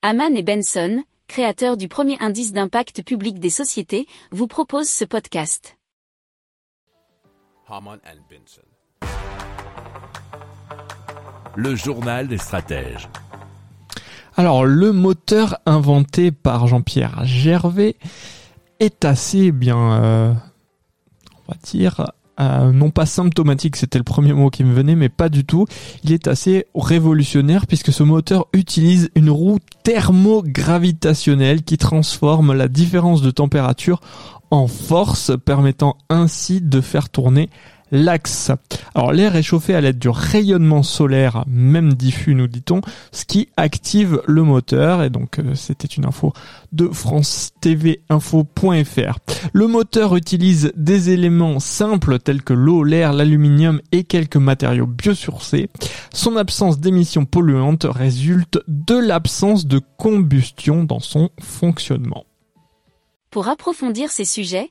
Haman et Benson, créateurs du premier indice d'impact public des sociétés, vous proposent ce podcast. Haman and Benson. Le journal des stratèges. Alors, le moteur inventé par Jean-Pierre Gervais est assez bien, euh, on va dire, euh, non pas symptomatique, c'était le premier mot qui me venait, mais pas du tout. Il est assez révolutionnaire puisque ce moteur utilise une roue thermogravitationnelle qui transforme la différence de température en force, permettant ainsi de faire tourner l'axe. Alors l'air est chauffé à l'aide du rayonnement solaire, même diffus nous dit-on, ce qui active le moteur et donc euh, c'était une info de France TV Info.fr. Le moteur utilise des éléments simples tels que l'eau, l'air, l'aluminium et quelques matériaux biosourcés. Son absence d'émissions polluantes résulte de l'absence de combustion dans son fonctionnement. Pour approfondir ces sujets,